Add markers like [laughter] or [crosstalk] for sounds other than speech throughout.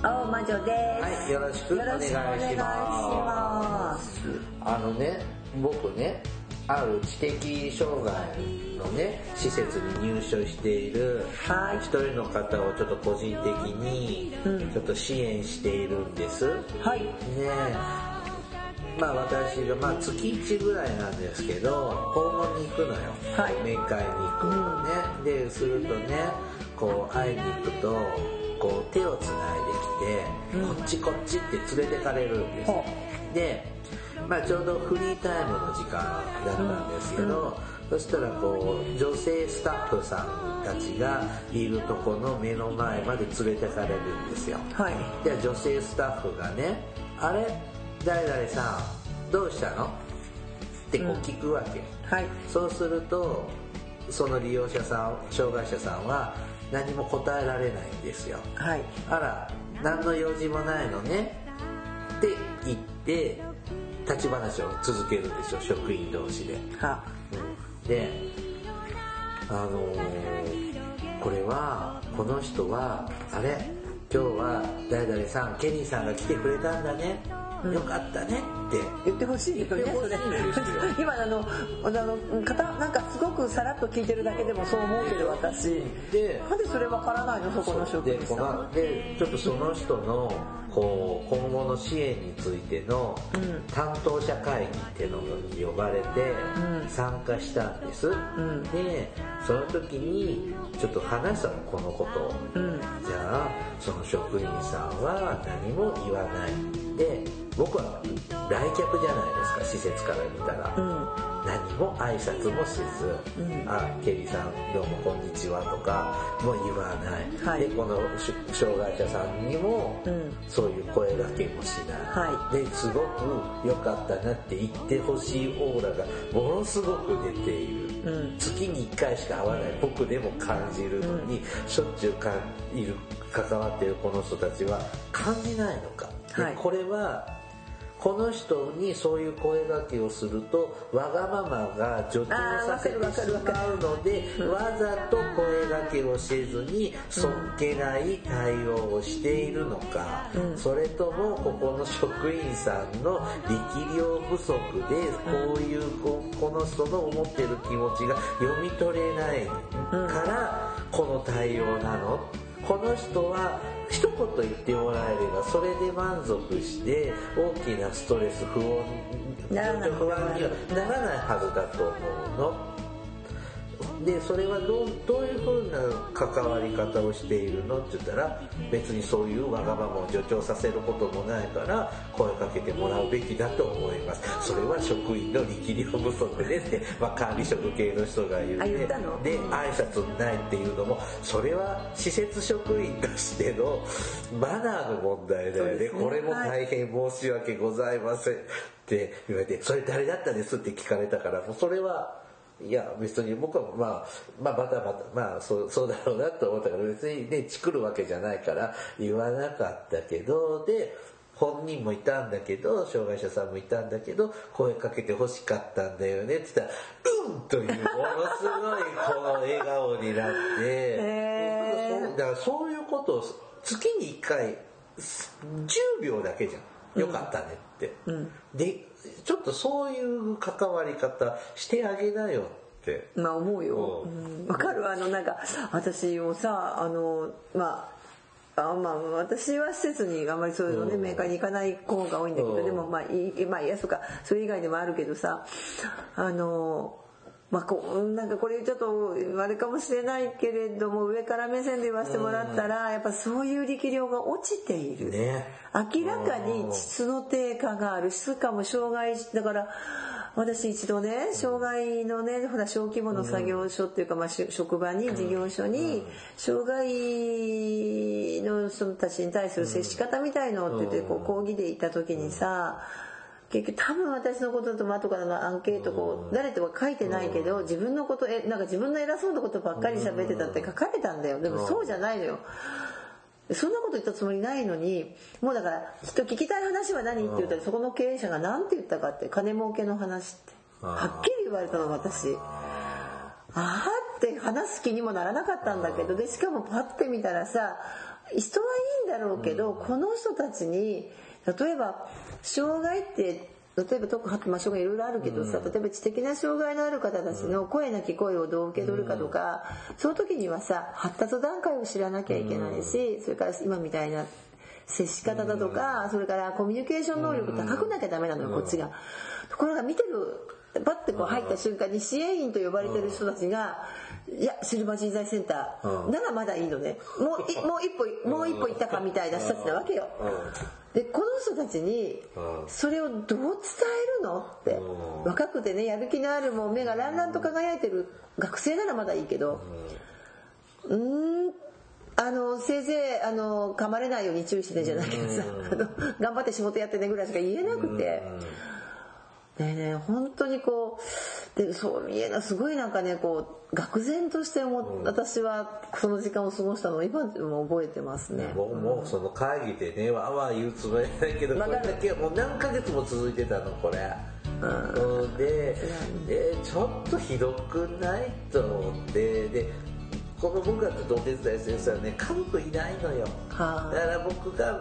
青魔女です。はい、よろしくお願いしま。ますあのね、僕ね、ある知的障害のね、施設に入所しているはい一人の方をちょっと個人的にうんちょっと支援しているんです。ねはい。えまあ私が、まあ月1ぐらいなんですけど、訪問に行くのよ。はい面会に行くのね。で、するとね、こう会いに行くと、こう手をつないできて、うんこっちこっちって連れてかれるんですほ。で、まあちょうどフリータイムの時間だったんですけど、そしたらこう女性スタッフさんたちがいるとこの目の前まで連れてかれるんですよ。はい。で女性スタッフがね「あれ？誰々さんどうしたの?」ってこう聞くわけ、はい。そうするとその利用者さん障害者さんは何も答えられないんですよ。はい。あら何の用事もないのね。って言って立ち話を続けるでしょ職員同士で。は。であのーこれはこの人はあれ今日は誰々さんケニーさんが来てくれたんだね、よかったねって。言ってほしい。今あの、あの、方、なんかすごくさらっと聞いてるだけでもそう思うけど私。でなんでそれわからないの？そこの職員さん。のでちょっとその人のこう今後の支援についてのうん。担当者会議っていうのに呼ばれてうん。参加したんです、ん。でその時にちょっと話したのこのことを、うん。じゃあその職員さんは何も言わないで僕は来客じゃないですか施設から見たら、うん。何も挨拶もせず「うん。あケリーさんどうもこんにちは」とかも言わない、はい。でこのし障害者さんにもうん。そういう声掛けもしない、はですごく良かったなって言ってほしいオーラがものすごく出ている、うん。月に1回しか会わない僕でも感じるのに、しょっちゅうかいる関わっているこの人たちは感じないのか、ではい。これはこの人にそういう声掛けをするとわがままが助長させてしまうのでわざと声掛けをせずにそっけない対応をしているのか、うん。それともここの職員さんの力量不足でこういうここの人の思ってる気持ちが読み取れないからこの対応なの？この人は一言言ってもらえればそれで満足して大きなストレス不穏ならない不安にはならないはずだと思うの。でそれはどうどういう風な関わり方をしているのって言ったら別にそういうわがままを助長させることもないから声かけてもらうべきだと思います。それは職員の力量不足ですって、まあ、管理職系の人が言うあ言ったの？で挨拶ないっていうのもそれは施設職員としてのマナーの問題だよね。これも大変申し訳ございませんって言われて「それ誰だったです?」って聞かれたからもうそれはいや別に僕はまあまあまたまたまあそうそうだろうなと思ったから別にねチクるわけじゃないから言わなかったけどで本人もいたんだけど障害者さんもいたんだけど声かけて欲しかったんだよねって言ったら「うん!」というものすごいこの笑顔になって、だからそういうことを月に1回10秒だけじゃん。よかったねって、うん。でちょっとそういう関わり方してあげなよって。まあ思うよ。ううん。わかる。あのなんか私もさあのまあ。あまあ、私は施設にあんまりそういうのね、うん。メーカーに行かない子が多いんだけど、うん。でもまあいいまあいやそうか。それ以外でもあるけどさあのまあこうなんかこれちょっとあれかもしれないけれども上から目線で言わせてもらったら、やっぱそういう力量が落ちている、ね。明らかに質の低下がある。しかも障害だから私一度ね障害のねほら小規模の作業所っていうか、まあ、職場に事業所に障害の人たちに対する接し方みたいのって言ってこう講義で行った時にさ結局多分私のこととも後からのアンケートこう誰とは書いてないけど自分のことえなんか自分の偉そうなことばっかり喋ってたって書かれたんだよ。でもそうじゃないのよ。そんなこと言ったつもりないのにもうだからきっと聞きたい話は何って言ったらそこの経営者が何て言ったかって金儲けの話ってはっきり言われたの私。ああって話す気にもならなかったんだけどでしかもパッて見たらさ人はいいんだろうけどこの人たちに例えば障害って例えば特発まあ障害いろいろあるけどさ、例えば知的な障害のある方たちの声なき声をどう受け取るかとか、その時にはさ発達段階を知らなきゃいけないし、それから今みたいな接し方だとか、それからコミュニケーション能力高くなきゃダメなのよ、こっちが。ところが見てるパッてこう入った瞬間に支援員と呼ばれてる人たちが、いやシルバー人材センターならまだいいのね。もういもう一歩もう一歩行ったかみたいな人たちなわけよ。でこの人たちにそれをどう伝えるの？って。若くてねやる気のあるもう目がランランと輝いてる学生ならまだいいけど。うん。あのせいぜいあの噛まれないように注意してねじゃないけどさ。[laughs] 頑張って仕事やってねぐらいしか言えなくて。ねね本当にこうでそう見えなすごいなんかねこう愕然としても、うん、私はその時間を過ごしたのを今でも覚えてますね。僕もその会議でねわわ言うつもりないけどこれだけもう何ヶ月も続いてたのこれ。うん、ででちょっとひどくない？と思ってでこの僕らと同手伝い先生はね家族いないのよ、はあ、だから僕が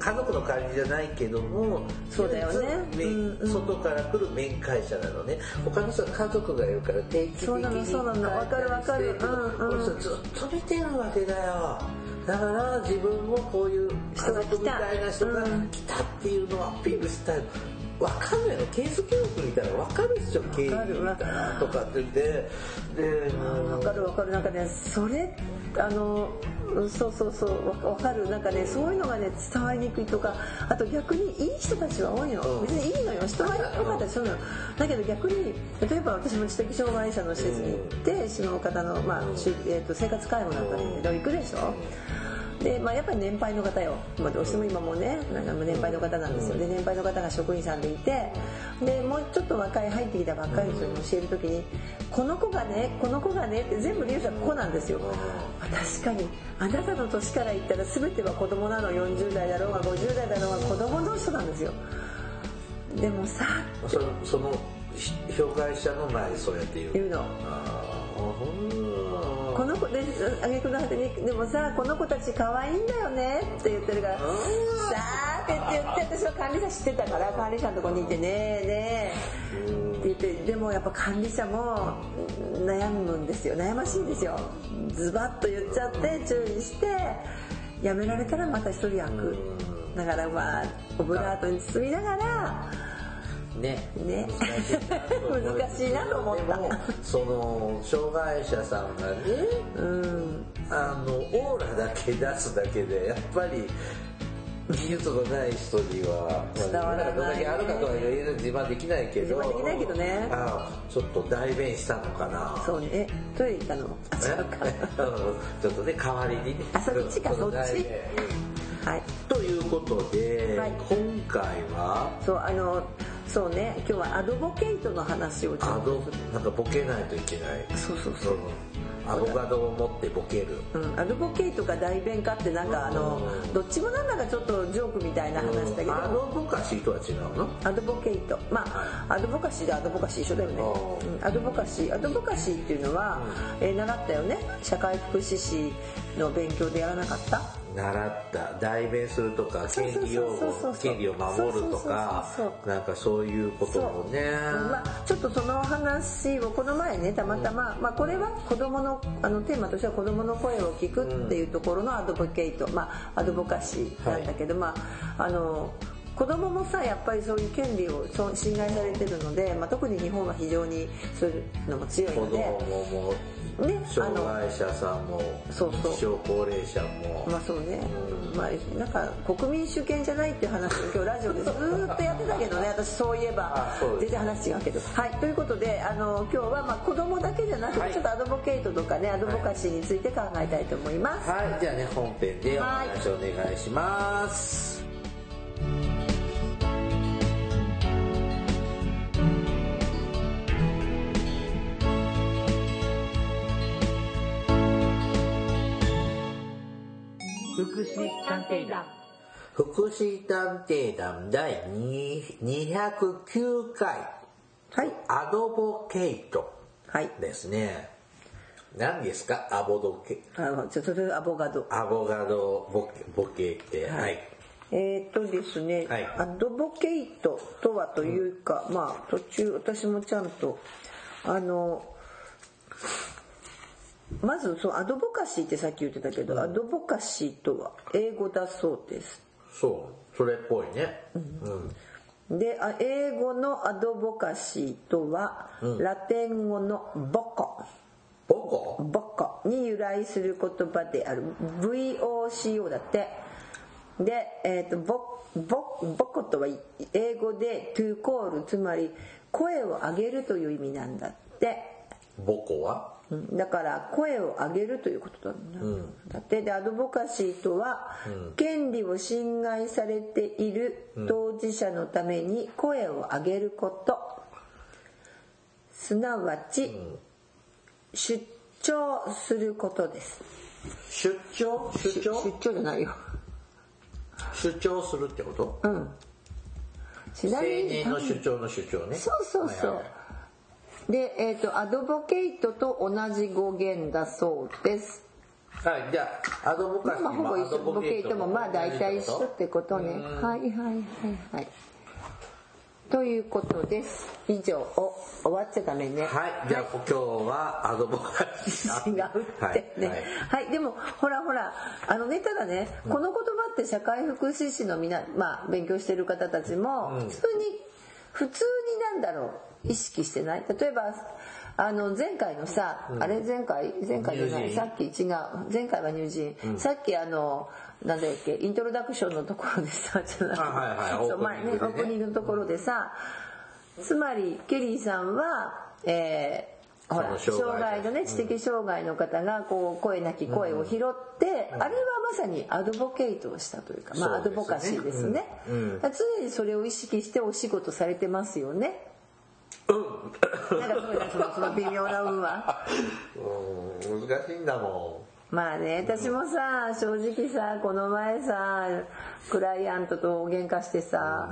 家族の代わりじゃないけどもそうだよね、うん、外から来る面会者なのね。他の人は家族がいるから定期的にそうなのそうなの。分かる分かる、うんうん、ずっと見てるわけだよ。だから自分もこういう家族みたいな人が来たっていうのをアピールしたい、わかんないのケース教育みたいなわかるでしょ経営みたいなとかって言って。でわかるわかる。なんかねそれあのそうそうそうわかる。なんかねそういうのがね伝わりにくいとかあと逆にいい人たちは多いの。別にいいのよ。人が良かったりするのよ。だけど逆に例えば私も知的障害者の施設に行ってその方の、まあえー、と生活介護なんかだけど行くでしょで、まあ、やっぱり年配の方よ、まあ、どうしても今もねなんか年配の方なんですよ。で年配の方が職員さんでいてでもうちょっと若い入ってきたばっかりの人に教える時に「この子がねこの子がね」って全部利用者ここなんですよ、まあ、確かに。あなたの年から言ったら全ては子供なの。40代だろうが50代だろうが子供の人なんですよ。でもさそその障害者の前でそうやって言う。言うの。ああこの子であげくの果てにでもさこの子たち可愛いんだよねって言ってるからさあって言って私は管理者知ってたから管理者のとこにいてねえねえって言ってでもやっぱ管理者も悩むんですよ。悩ましいんですよ。ズバッと言っちゃって注意してやめられたらまた一人開く。だからまあオブラートに包みながらね。ね。難しいなと思った。その障害者さんがね、うん、あのオーラだけ出すだけでやっぱり技術のない人には伝わらない、どれだけあるかとは言え自慢できないけど自慢できないけどね。あちょっと代弁したのかな。そうね。えトイレ行ったの？あ違うかちょっとね代わりに。ねあそっちかそっち。はい。ということで、はい、今回はそうあのそうね。今日はアドボケイトの話をちょっとなんかボケないといけない。そうそうそう、アボカドを持ってボケる、うん、アドボケイトか代弁かってなんかあの、どっちもなんだかちょっとジョークみたいな話だけど、アドボカシーとは違うの？アドボケイト。まあ、アドボカシーでアドボカシー一緒だよね、うん、アドボカシーアドボカシーっていうのは、えー、習ったよね？社会福祉士の勉強でやらなかった？習った。代弁するとか権利を権利を守るとかなんかそういうこともね、まあ、ちょっとその話をこの前ねたまたま、まあ、これは子供のあのテーマとしては子供の声を聞くっていうところのアドボケイト、まあ、アドボカシーなんだけど、はい、まああの子供もさやっぱりそういう権利を侵害されてるので、まあ、特に日本は非常にそういうのも強いので。ね障害者さんもそうそう。一生高齢者も、まあそうね、まあなんか国民主権じゃないっていう話を今日ラジオでずーっとやってたけどね私そういえば。全然話違うけど。はいということであの今日はまあ子供だけじゃなくて、はい。ちょっとアドボケイトとかねアドボカシーについて考えたいと思います、はい。じゃあね本編でお話お願いします、福祉探偵団。福祉探偵団第2 209回。はい。アドボケイト。はい。ですね。何ですか？アボドケ。あのちょっとアボガド。アボガドボケボケって。はい、えーっとですね、はい。アドボケイトとはというか、まあ途中私もちゃんとあのまずそうアドボカシーってさっき言ってたけど、アドボカシーとは英語だそうです。そうそれっぽいね。うん、であ英語のアドボカシーとは、ラテン語のボコ。ボコ？ボコ。に由来する言葉である。VOCO だって。で、えー、とボボボコとは英語で to call つまり声を上げるという意味なんだって。ボコは？うん。だから声を上げるということだ,、だってでアドボカシーとは、権利を侵害されている当事者のために声を上げること。すなわち、出張することです。出張？出張？出張じゃないよ。出張するってこと？うん。ちな青みに年の主張の主張ね。そうそうそう、はいはいで、えー、とアドボケイトと同じ語源だそうです。はいじゃあアドボカシーまあ、ほぼ一緒。ボケイトもまあ大体一緒ってことね。うん。はいはいはいはい。ということです。以上お終わっちゃダメね。はいじゃあ今日はアドボカシー違うってね。はいはい、でもほらほらあのねただね、この言葉って社会福祉士のみな、まあ、勉強してる方たちもうん。普通に、普通になんだろう意識してない？例えばあの前回のさ、あれ？前回？前回じゃないさっき？違う。前回は乳児、さっきあのなんだっけ？イントロダクションのところでさじゃなくてあはいはい。前ねオオープニングのところでさつまりケリーさんはえーほら障障害害のね知的障害の方がこう声なき声を拾って、あれはまさにアドボケイトをしたというか、まあ、アドボカシーですね、常にそれを意識してお仕事されてますよねうんなんかすごいなそのその微妙な運は。うん難しいんだもまあね私もさ正直さこの前さクライアントと喧嘩してさ、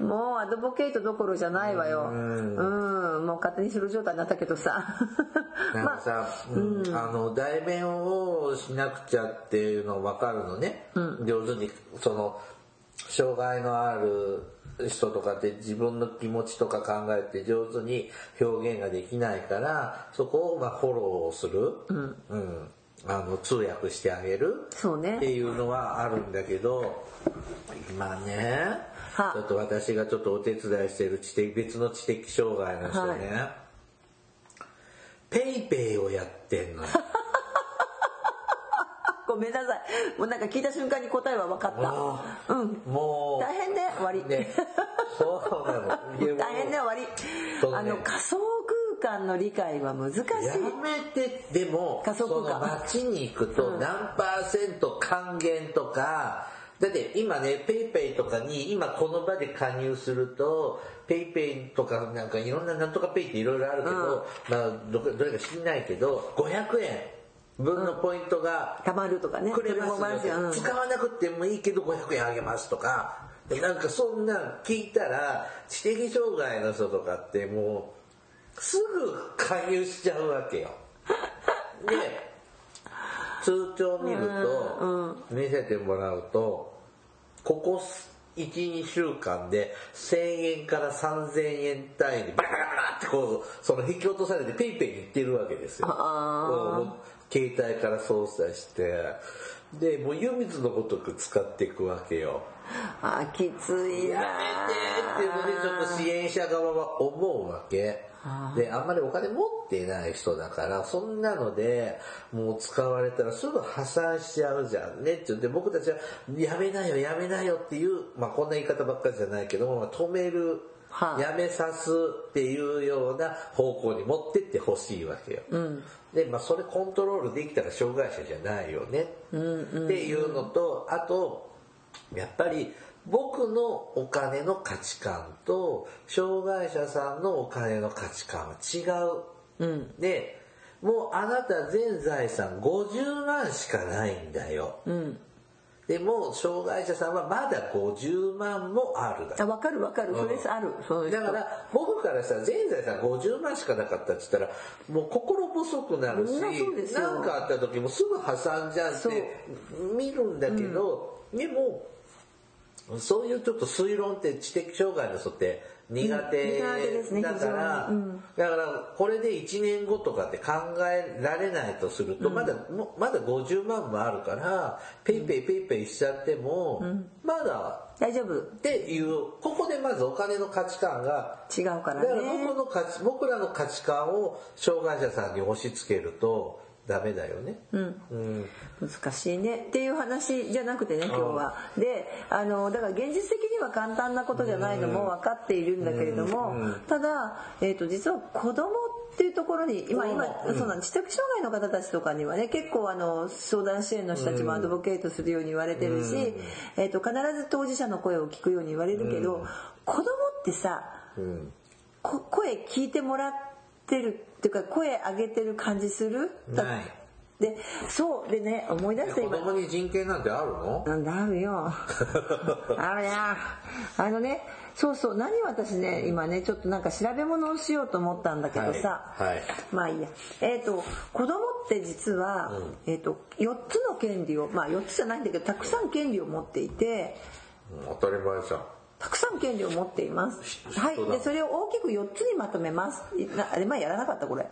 もうアドボケイトどころじゃないわよ。うん。もう勝手にする状態になったけどさ。んなんかさ、うんあの代弁をしなくちゃっていうの分かるのね、上手にその障害のある人とかって自分の気持ちとか考えて上手に表現ができないからそこをまあフォローする、うん。あの通訳してあげる。そうね。っていうのはあるんだけど今ねは。ちょっと私がちょっとお手伝いしてる知的別の知的障害の人ね、ペイペイをやってんのよ [laughs] ごめんなさい。もうなんか聞いた瞬間に答えは分かもった。うん。うもう。大変で終わり、ね。そうなの。大変で終わり、ねあの仮想空間の理解は難しい。やめてでも仮想空間。街に行くと何パーセント還元とかだって今ね PayPay とかに今この場で加入すると PayPay とかなんかいろんななんとかペイっていろいろあるけど、まあどこどれか知んないけど500円分のポイントがたまるとかね。くれますよ、うん。使わなくてもいいけど500円あげますとか。なんかそんなん聞いたら知的障害の人とかってもうすぐ加入しちゃうわけよ。[laughs] で通帳見ると見せてもらうとここ12週間で1000円から3000円単位でバラバラバラってこうその引き落とされてペイペイに行ってるわけですよ携帯から操作してでもう湯水のごとく使っていくわけよ。あきついなやめてってのでちょっと支援者側は思うわけ。であんまりお金持ってない人だからそんなのでもう使われたらすぐ破産しちゃうじゃんねって言って僕たちはやめなよやめなよっていうまあこんな言い方ばっかりじゃないけども止めるはあやめさすっていうような方向に持ってってほしいわけよ。で、まあそれコントロールできたら障害者じゃないよねっていうのと、あと、やっぱり僕のお金の価値観と障害者さんのお金の価値観は違う。で、もうあなた全財産50万しかないんだよ。でも障害者さんはまだ50万もあるだあ分かる分かる。それある。そういう。人だから僕からしたら全財産50万しかなかったって言ったらもう心細くなるし何かあった時もすぐ破産じゃんって見るんだけど、でもそういうちょっと推論って知的障害の人って苦苦手ですね手だから、だからこれで1年後とかって考えられないとすると、まだもまだ50万もあるから PayPay PayPay しちゃっても、まだ大丈夫。っていうここでまずお金の価値観が違うからだからね僕の価値僕らの価値観を障害者さんに押し付けるとダメだよね。うん。難しいね。っていう話じゃなくてね今日は。であのだから現実的には簡単なことじゃないのも分かっているんだけれどもただ、えー、と実は子供っていうところに今今そうなん知的障害の方たちとかにはね結構あの相談支援の人たちもアドボケートするように言われてるし、えー、と必ず当事者の声を聞くように言われるけど子供ってさ声聞いてもらってるっていうか声上げてる感じする？ない。でそうでね思い出した今子供に人権なんてあるの？なんだあるよ。[laughs] あるやあのねそうそう何私ね今ねちょっとなんか調べ物をしようと思ったんだけどさ、はいはい。まあいいや。えっ、と子供って実は、えっ、と4つの権利をまあ4つじゃないんだけどたくさん権利を持っていて。うん当たり前じゃん。たくさん権利を持っています。ひはい。でそれを大きく4つにまとめます。いなあれ前やらなかったこれ。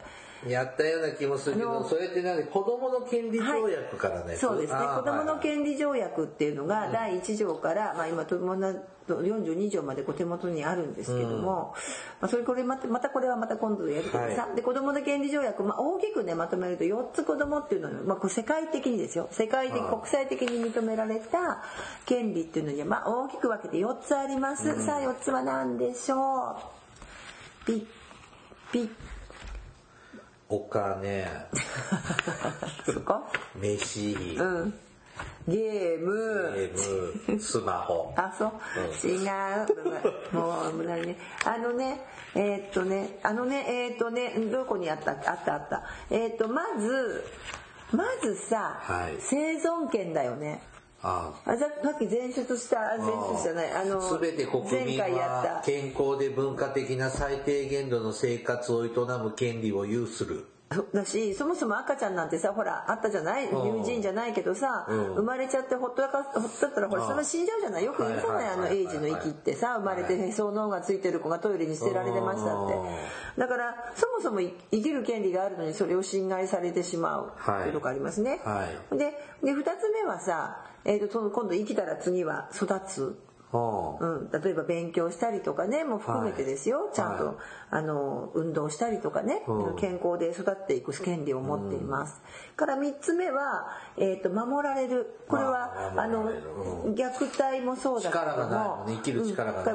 やったような気もするけど、それって何子供の権利条約からね、そうですね子どものはい権利条約っていうのが第1条から、まあ、今友達42条までお手元にあるんですけども、まあ、それこれまたまたこれはまた今度やるけどさ、はで子どもの権利条約、まあ、大きくねまとめると4つ子どもっていうのは、まあ、こう世界的にですよ。世界的はい。国際的に認められた権利っていうのには、まあ、大きく分けて4つあります、さあ4つは何でしょう？ピッピッ。お金、[laughs] そこ？飯、うんゲームゲーム、スマホ。あ、そう、違う。もう、無駄にね。あのね、えーっとね、あのね、えーっとね、どこにあった？あったあった。えーっと、まず、まずさ、はい生存権だよね。ああささっき前述した、あ前述じゃない、あの、すべて国前民回やった。は健康で文化的な最低限度の生活を営む権利を有する。[laughs] だしそもそも赤ちゃんなんてさほらあったじゃない？うん。友人じゃないけどさ、うん。生まれちゃってほっとかほっとったらほらそれ死んじゃうじゃない？よく言うじゃない？あのはいはいはいエイジの息ってさ生まれてへその緒がついてる子がトイレに捨てられてましたって。だからそもそも生きる権利があるのにそれを侵害されてしまうはい。というとこありますね、はい。でで2つ目はさ、えー、とその今度生きたら次は育つ。はあうん、例えば勉強したりとかねもう含めてですよ、はい。ちゃんと、はい。あの運動したりとかね、うん。健康で育っていく権利を持っています、から3つ目は、えー、と守られる。これはあの虐待もそうだけども。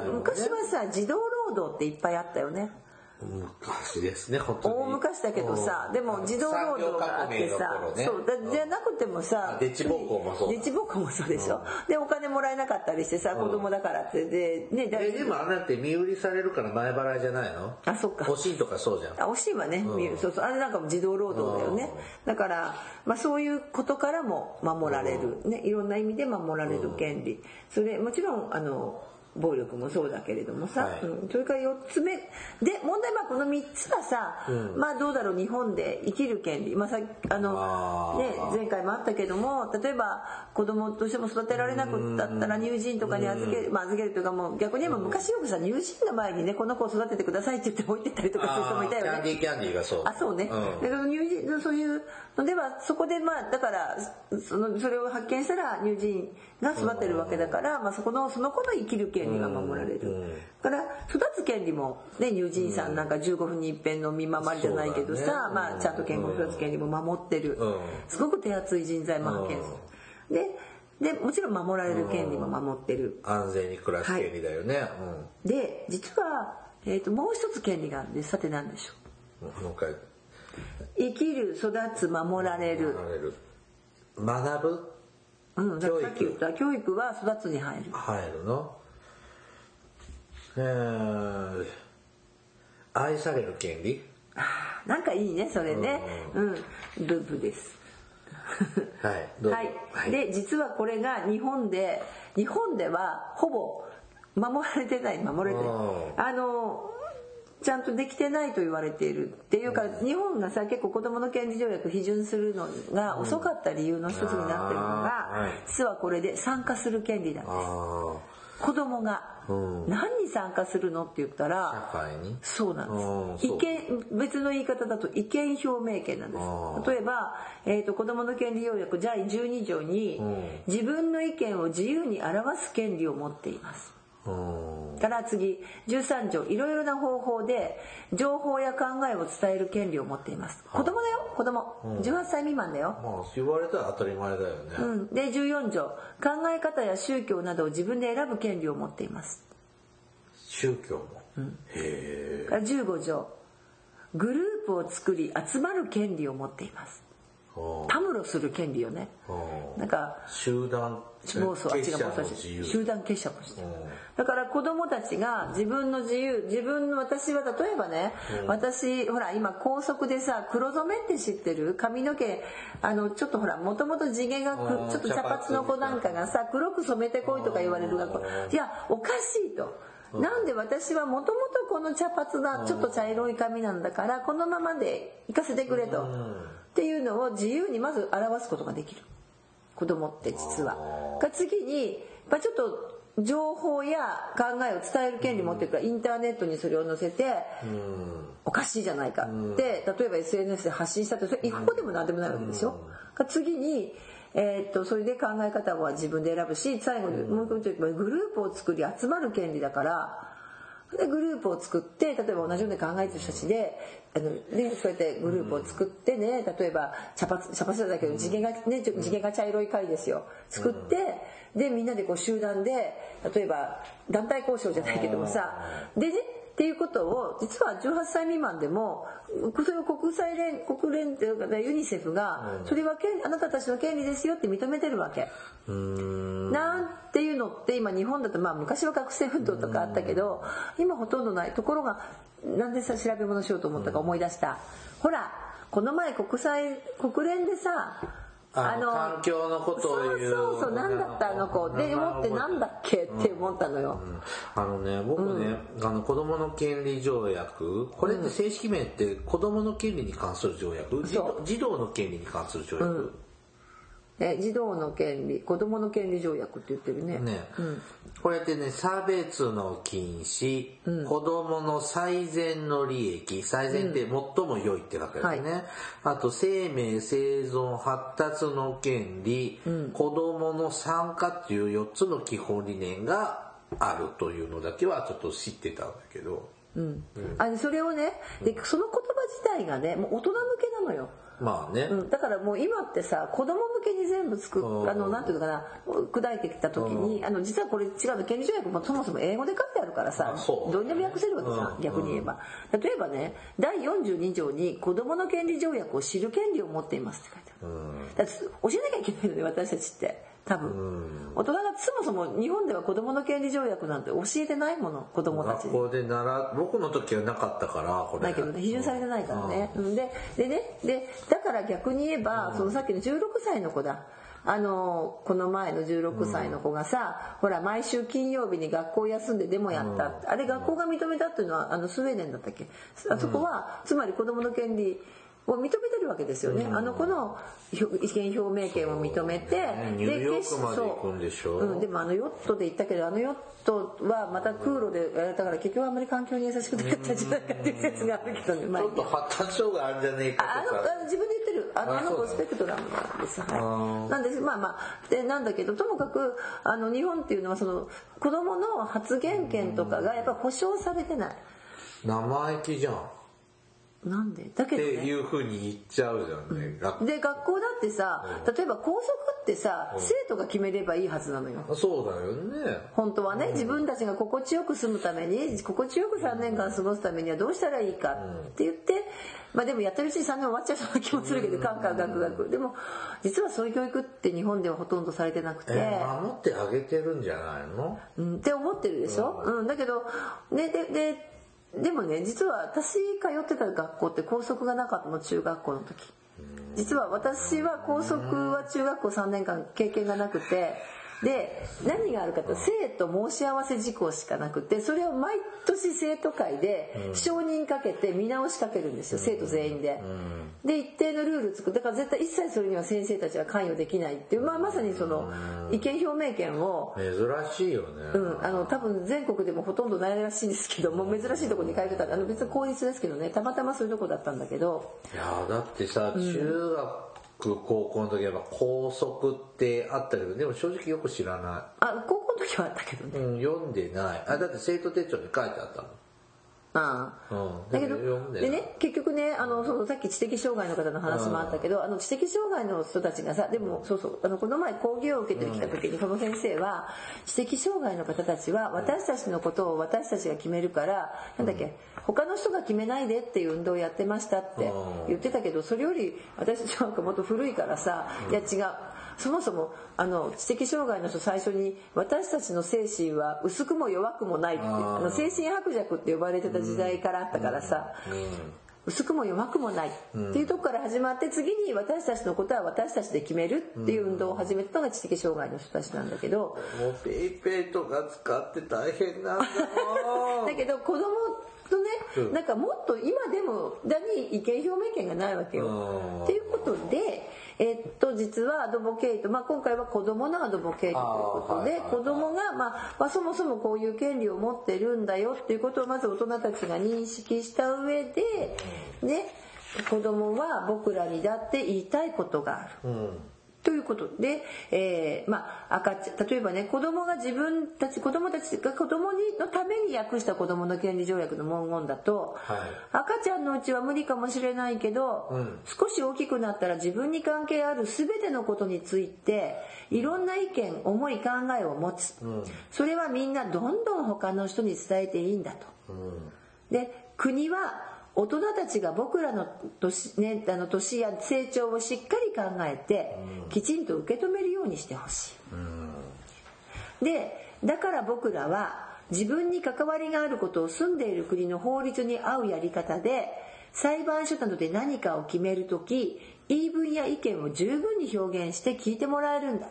ね。ね。うん。昔はさ児童労働っていっぱいあったよね昔ですね、本当に。大昔だけどさでも児童労働があってさ、そうだじゃなくてもさあデッチ暴行もそうだ。デッチ暴行もそうでしょ、でお金もらえなかったりしてさ子供だからってでねえ、でもあんなって身売りされるから前払いじゃないの？あそっか。おしんとかそうじゃん。あ惜しいわね、見るそうそう。あれなんかも児童労働だよね。だから、まあ、そういうことからも守られる、ね、いろんな意味で守られる権利。それもちろんあの暴力もそうだけれどもさ、はい。うん、それから4つ目で問題はこの3つはさ、まあどうだろう日本で生きる権利、まあ、さあのね、前回もあったけども例えば子供としても育てられなくったったら乳児院とかに預ける、まあ、預けるというかもう逆に言えば昔よくさ乳児院の前にねこの子を育ててくださいって言って置いてったりとかする人もいたよね。キャンディーキャンディーがそう。あそうね、うん。乳児のそういうのではそこでまあだからそのそれを発見したら乳児院が育てるわけだから、まあ、そこのその子の生きる権利が守られる、だから育つ権利も、ね、乳児院さんなんか15分に一遍の見守りじゃないけどさ、まあ、ちゃんと健康育つ権利も守ってる、うん。すごく手厚い人材も派遣する、ででもちろん守られる権利も守ってる、安全に暮らす権利だよね、で実は、えー、ともう一つ権利があるんです。さて何でしょう。うん。もう一回。生きる育つ守られる。学ぶうん、だからさっき言教った教育は育つに入る。入るの。えー、愛される権利？なんかいいねそれね。うん。ループです。はいどうぞ。はい、で実はこれが日本で日本ではほぼ守られてない守れてない。うん。あのちゃんとできてないと言われているっていうか日本がさ結構子どもの権利条約批准するのが遅かった理由の一つになってるのが、実はこれで参加する権利なんですあ子供がうん。何に参加するのって言ったあら社会に？そうなんです。うん意見、別の言い方だと意見表明権なんです。例えば、えっ、と、子供の権利要約第12条に、自分の意見を自由に表す権利を持っています。うんから次、13条、いろいろな方法で情報や考えを伝える権利を持っています。子供だよ、子供。18歳未満だよ。まあ言われたら当たり前だよね、うん、で14条。考え方や宗教などを自分で選ぶ権利を持っています。宗教も、へえ。から15条。グループを作り集まる権利を持っています。たむろする権利よね。なんか集団暴走あ違う結社暴走の自由。集団結社もしてだから子供たちが自分の自由自分の私は例えばね、私ほら今高速でさ黒染めって知ってる？髪の毛あのちょっとほらもともと地毛がちょっと茶髪の子なんかがさ黒く染めてこいとか言われる学校いやおかしいと。なんで私はもともとこの茶髪なちょっと茶色い髪なんだからこのままで行かせてくれと。っていうのを自由にまず表すことができる子供って実は。が次に、まあ、ちょっと情報や考えを伝える権利持ってるからインターネットにそれを載せておかしいじゃないかって例えば SNS で発信したってそれ違法でも何でもないわけでしょ。が次にえーっとそれで考え方は自分で選ぶし最後にもう一個言グループを作り集まる権利だからでグループを作って例えば同じように考えてる人たちであの、ね、そうやってグループを作ってね例えば茶髪茶髪だけど地毛がねちょ地毛が茶色い貝ですよ。作って、でみんなでこう集団で例えば団体交渉じゃないけどもさでねっていうことを実は18歳未満でもそれを国際連国連っていうかねユニセフがそれは権あなたたちの権利ですよって認めてるわけ。なんていうのって今日本だとまあ昔は学生運動とかあったけど今ほとんどないところがなんでさ調べ物しようと思ったか思い出した。ほらこの前国際国連でさあの環境のことを言う。そうそうそうなんだったあの子。で思ってなんだっけって思ったのよ、あのね僕ね、あの子供の権利条約。これって正式名って子供の権利に関する条約、児童の権利に関する条約、え児童の権利子供の権利条約って言ってるね。ね、これってね差別の禁止、子供の最善の利益最善って最も良いって書くですね、あと生命生存発達の権利、子供の参加っていう4つの基本理念があるというのだけはちょっと知ってたんだけど。うん。あそれをねでその言葉自体がねもう大人向けなのよまあね、うん、だからもう今ってさ子供向けに全部作うん。っあのなんていうのかな砕いてきた時にあの実はこれ違うの権利条約もそもそも英語で書いてあるからさどう。にでも訳せるわけさうん。逆に言えば。例えばね第42条に子供の権利条約を知る権利を持っていますって書いてあるだって教えなきゃいけないのね私たちって多分。大人がそもそも日本では子供の権利条約なんて教えてないもの子供たちに。学校で習僕の時はなかったからこれ。ないけどね批准されてないからね、うん。ででねでだから逆に言えば、そのさっきの16歳の子だ。あのこの前の16歳の子がさ、ほら毎週金曜日に学校休んでデモやった。って、あれ学校が認めたっていうのはあのスウェーデンだったっけ？あそこは、つまり子供の権利を認めてるわけですよね、あの子の意見表明権を認めて、ニューヨークまで行くんでしょ。うん、でもあのヨットで行ったけどあのヨットはまた空路でやれたから結局あんまり環境に優しくなかったんじゃないかっていう説があるけどね、まあちょっと発達障害あるんじゃねえかあとか。のあの自分で言ってるあのああの子スペクトラムなんです、あはい、なんです。まあまあ。でなんだけどともかくあの日本っていうのはその子供の発言権とかがやっぱ保障されてない。生意気じゃん。っなんで？だけてどね。いうふうに言っちゃうじゃんね、学で学校だってさ例えば校則ってさ生徒が決めればいいはずなのよ。そうだよね。本当はね自分たちが心地よく住むために心地よく3年間過ごすためにはどうしたらいいかって言って、まあでもやってるうちに3年終わっちゃいそうな気もするけどカンカンガクガクでも実はそういう教育って日本ではほとんどされてなくて、え守ってあげてるんじゃないの？うん、って思ってるでしょ、うん、だけどねでででもね実は私通ってた学校って校則がなかったの中学校の時。実は私は校則は中学校3年間経験がなくてで何があるかと生徒申し合わせ事項しかなくてそれを毎年生徒会で承認かけて見直しかけるんですよ生徒全員で。で一定のルール作るだから絶対一切それには先生たちは関与できないっていう、まあ、まさにその意見表明権を珍しいよね、うん、あの多分全国でもほとんどないらしいんですけどもう珍しいところに通ってた。あの別に公立ですけどねたまたまそういうとこだったんだけど。いやだってさ中学、高校の時はやっぱ校則ってあったけどでも正直よく知らなあ高校の時はあったけどね。い、うん、読んでない。あだって生徒手帳に書いてあったのだけどでね結局ねあのそのさっき知的障害の方の話もあったけど、あの知的障害の人たちがさでもそうそうあのこの前講義を受けてきた時にその先生は知的障害の方たちは私たちのことを私たちが決めるからなんだっけ他の人が決めないでっていう運動をやってましたって言ってたけどそれより私たちなんかもっと古いからさいや違うそもそもあの知的障害の人最初に私たちの精神は薄くも弱くもないってあの精神薄弱って呼ばれてた時代からあったからさ、薄くも弱くもないっていうとこから始まって次に私たちのことは私たちで決めるっていう運動を始めたのが知的障害の人たちなんだけどもうペイペイとか使って大変なんだだけど子供とうん。ねなんかもっと今でもだに意見表明権がないわけよ。うん。っていうことで、えっと実はアドボケイト、まあ、今回は子供のアドボケイトということではいはいはい子供が、まあまあ、そもそもこういう権利を持ってるんだよっていうことをまず大人たちが認識した上で、ね、子供は僕らにだって言いたいことがある。うんということで、えーまあ、赤ちゃん例えばね子供が自分たち子供たちが子供にのために訳した子供の権利条約の文言だと、はい。赤ちゃんのうちは無理かもしれないけど、うん。少し大きくなったら自分に関係ある全てのことについていろんな意見思い考えを持つ、ん。それはみんなどんどん他の人に伝えていいんだと。うん。で国は大人たちが僕らの年,、ね、あの年や成長をしっかり考えて、きちんと受け止めるようにしてほしい。でだから僕らは自分に関わりがあることを住んでいる国の法律に合うやり方で裁判所などで何かを決める時言い分や意見を十分に表現して聞いてもらえるんだ。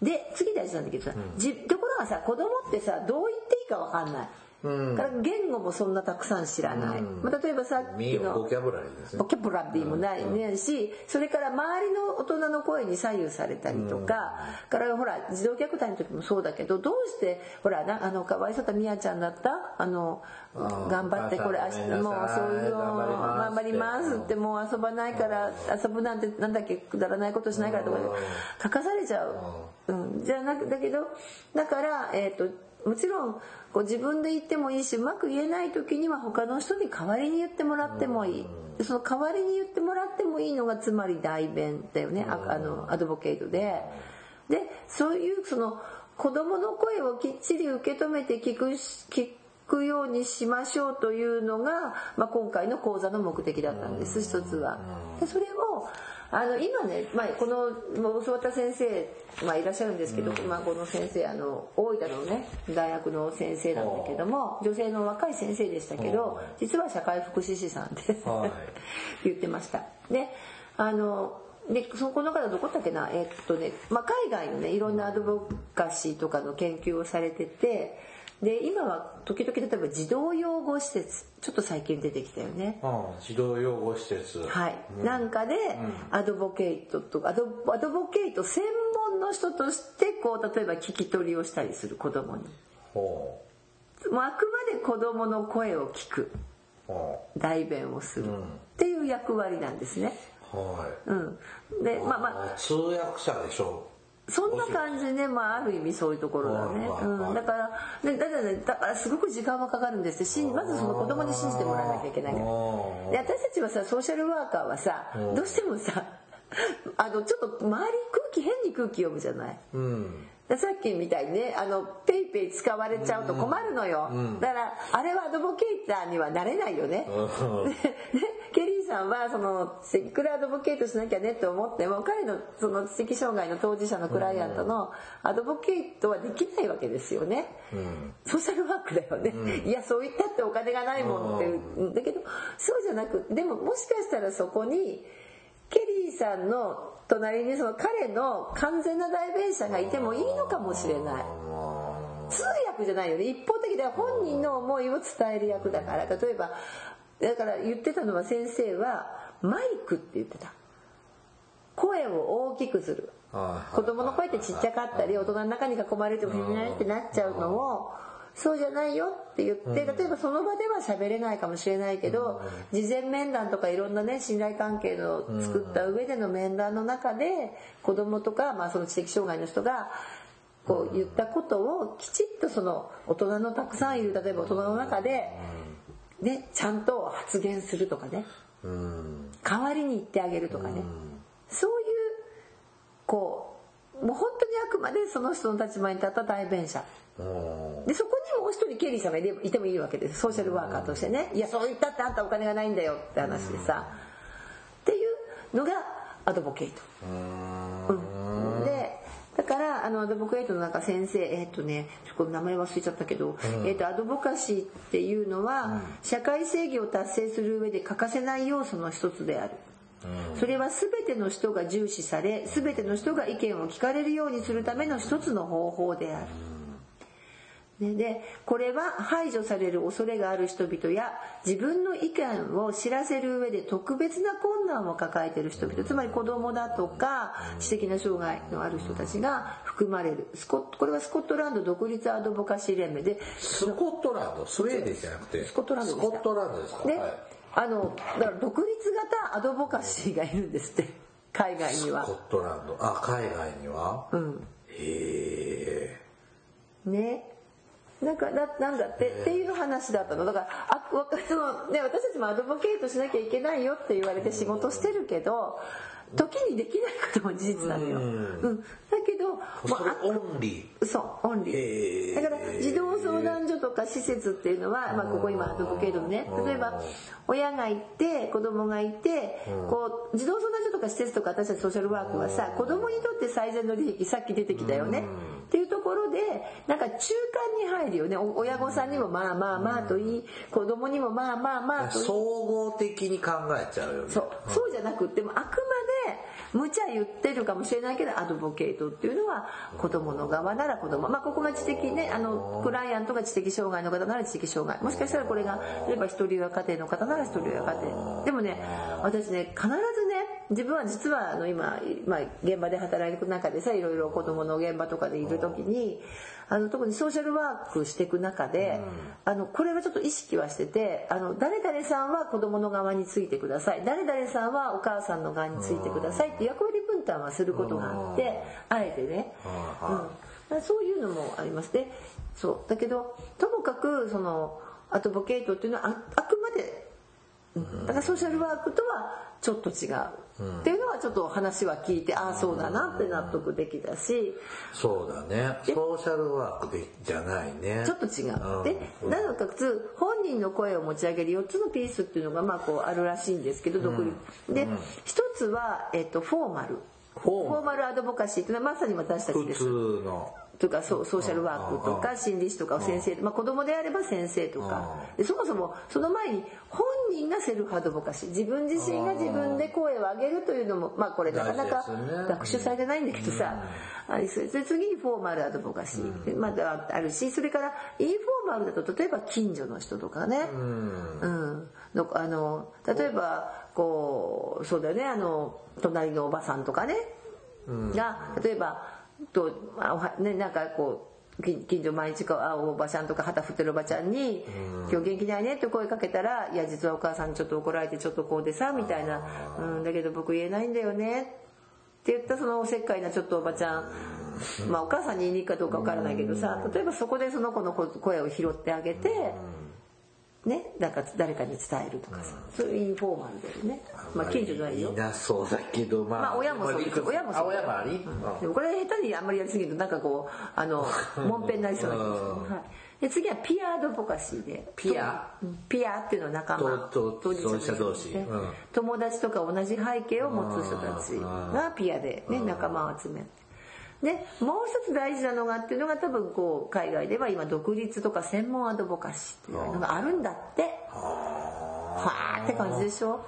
で次大事なんだけどさ、じところがさ子供ってさどう言っていいか分かんない。うん。から言語もそんなたくさん知らない、まあ、例えばさっきのボキャブラリーボキャブラリーもない。ねしそれから周りの大人の声に左右されたりとか、からほら児童虐待の時もそうだけどどうしてほらなあのかわいそうだみやちゃんだった？あの頑張ってこれお明日もうそういうの頑張りますってもう遊ばないから遊ぶなんてなんだっけくだらないことしないからとか。で書かされちゃう、うん、じゃなくだけどだからえっ、ともちろんこう自分で言ってもいいしうまく言えない時には他の人に代わりに言ってもらってもいい。でその代わりに言ってもらってもいいのがつまり代弁だよねああのアドボケイトで。でそういうその子供の声をきっちり受け止めて聞くし聞くようにしましょうというのが、まあ、今回の講座の目的だったんです一つは。でそれをあの今ね、まあ、このまあ教わった先生、まあ、いらっしゃるんですけど、まあ、この先生あの大分のね大学の先生なんだけども女性の若い先生でしたけど実は社会福祉士さんではい。[laughs] 言ってました。であのでそのこの方どこだっけな？えっとね、まあ、海外のねいろんなアドボカシーとかの研究をされててで今は時々例えば児童養護施設ちょっと最近出てきたよね。うん、児童養護施設。はい、なんかでアドボケイトとかアドアドボケイト専門の人としてこう例えば聞き取りをしたりする子供にほもうあくまで子供の声を聞く代弁をするっていう役割なんですね。う。はい。うん、でまあまあ通訳者でしょそんな感じね、まあ、ある意味そういうところだね、うん、だからねだからねだからすごく時間はかかるんです。しんまずその子供に信じてもらわなきゃいけない。からで私たちはさソーシャルワーカーはさどうしてもさあのちょっと周り空気変に空気読むじゃない。う。うん。でさっきみたいにねあの PayPay 使われちゃうと困るのよ、だからあれは advocator にはなれないよね、うん。[laughs] ででケリーさんはそのいくら advocate しなきゃねって思っても彼のその知的障害の当事者のクライアントのアドボケートはできないわけですよね、うん。ソーシャルワークだよね、いやそう言ったってお金がないもんっていうだけどそうじゃなくでももしかしたらそこにケリーさんの隣にその彼の完全な代弁者がいてもいいのかもしれない。通訳じゃないよね。一方的では本人の思いを伝える役だから。例えばだから言ってたのは先生はマイクって言ってた。声を大きくする。はい子供の声ってちっちゃかったり大人の中に囲まれてもふにゃってなっちゃうのをそうじゃないよって言って例えばその場では喋れないかもしれないけど事前面談とかいろんなね信頼関係の作った上での面談の中で子供とかまあその知的障害の人がこう言ったことをきちっとその大人のたくさんいる例えば大人の中でねちゃんと発言するとかね。うん。代わりに言ってあげるとかね。そういうこうもう本当にあくまでその人の立場に立った代弁者。うん。でそこにもう一人ケリーさんがいてもいいわけです。ソーシャルワーカーとしてね。いやそう言ったってあんたお金がないんだよって話でさ。っていうのがアドボケイト。うん。でだからあのアドボケイトの中先生えっ、とねちょっと名前忘れちゃったけど、えっとアドボカシーっていうのは、社会正義を達成する上で欠かせない要素の一つである。それは全ての人が重視され全ての人が意見を聞かれるようにするための一つの方法である。ね、でこれは排除される恐れがある人々や自分の意見を知らせる上で特別な困難を抱えている人々つまり子供だとか知的な障害のある人たちが含まれる。スコこれはスコットランド独立アドボカシー連盟で。スコットランド？スウェーデンじゃなくて？スコットランドスコットランドですか？で、はいあのだから独立型アドボカシーがいるんですって。[laughs] 海外には。スコ。ットランド。あ海外には？うん。へえね。なんかだなんだって？っていう話だったの。だからあその、ね、私たちもアドボケイトしなきゃいけないよって言われて仕事してるけど時にできないことも事実なのよ、ううん。んだもうオンリそうオンリへー。ーだから児童相談所とか施設っていうのは、まあ、ここ今アドボケイトのね例えば親がいて子供がいてこう児童相談所とか施設とか私たちソーシャルワークはさ子供にとって最善の利益さっき出てきたよね。っていうところでなんか中間に入るよね。お親御さんにもまあまあまあといい。子供にもまあまあまあといい。総合的に考えちゃうよね。そう。そうじゃなくってもあくまで無茶言ってるかもしれないけどアドボケイトっていうのは子どもの側なら子どもまあここが知的ねあのクライアントが知的障害の方なら知的障害。もしかしたらこれが例えば一人親家庭の方なら一人親家庭。でもね私ね必ずね自分は実はあの今、まあ、現場で働く中でさいろいろ子供の現場とかでいる時にあの特にソーシャルワークしていく中で、あのこれはちょっと意識はしててあの誰々さんは子供の側についてください。誰々さんはお母さんの側についてくださいって役割分担はすることがあってあえてね、うん、そういうのもあります。ねそう。だけどともかくそのアドボケイトっていうのはああくまでうん。だからソーシャルワークとはちょっと違う、っていうのはちょっと話は聞いてああそうだなって納得できたし。そうだね。ソーシャルワークでじゃないね。ちょっと違う。うん。で、なおかつ本人の声を持ち上げる4つのピースっていうのがまあこうあるらしいんですけど、独立。で、一つは、えっと、フォーマル。フォーマル。アドボカシーっていうのはまさに私たち普です。通の。とかソソーシャルワークとか心理師とか先生、まあ、子供であれば先生とか。でそもそもその前に本人がセルフアドボカシー。自分自身が自分で声を上げるというのもまあこれなかなか学習されてないんだけどさ、あれそれで次にフォーマルアドボカシー、まだあるしそれからインフォーマルだと例えば近所の人とかね、うん。のあの例えばこうそうだよね。あの隣のおばさんとかね、が例えばと、まあね、なんかこう近近所毎日会うおばちゃんとか旗振ってるおばちゃんに「今日元気ないね」って声かけたら「いや実はお母さんにちょっと怒られてちょっとこうでさ」みたいな「うんだけど僕言えないんだよね」って言ったそのおせっかいなちょっとおばちゃん。まあお母さんに言いに行くかどうか分からないけどさ例えばそこでその子の声を拾ってあげて。ね、なんか誰かに伝えるとかさ、そういうフォーマルだよね。まあ近所じゃないよ。い。なそうだけどまあ、まあ親もそうです親もそうあ親もあり、でもこれ下手にあんまりやりすぎるとなんかこうあのもんぺんになりそうな気がする、はい、で次はピアアドボカシーで。ピア？うん。ピアっていうのは仲間。とと当事者同士ねうん。友達とか同じ背景を持つ人たちがピアで、ね、仲間を集めるでもう一つ大事なのがっていうのが多分こう海外では今独立とか専門アドボカシーっていうのがあるんだって。はあって感じでしょ、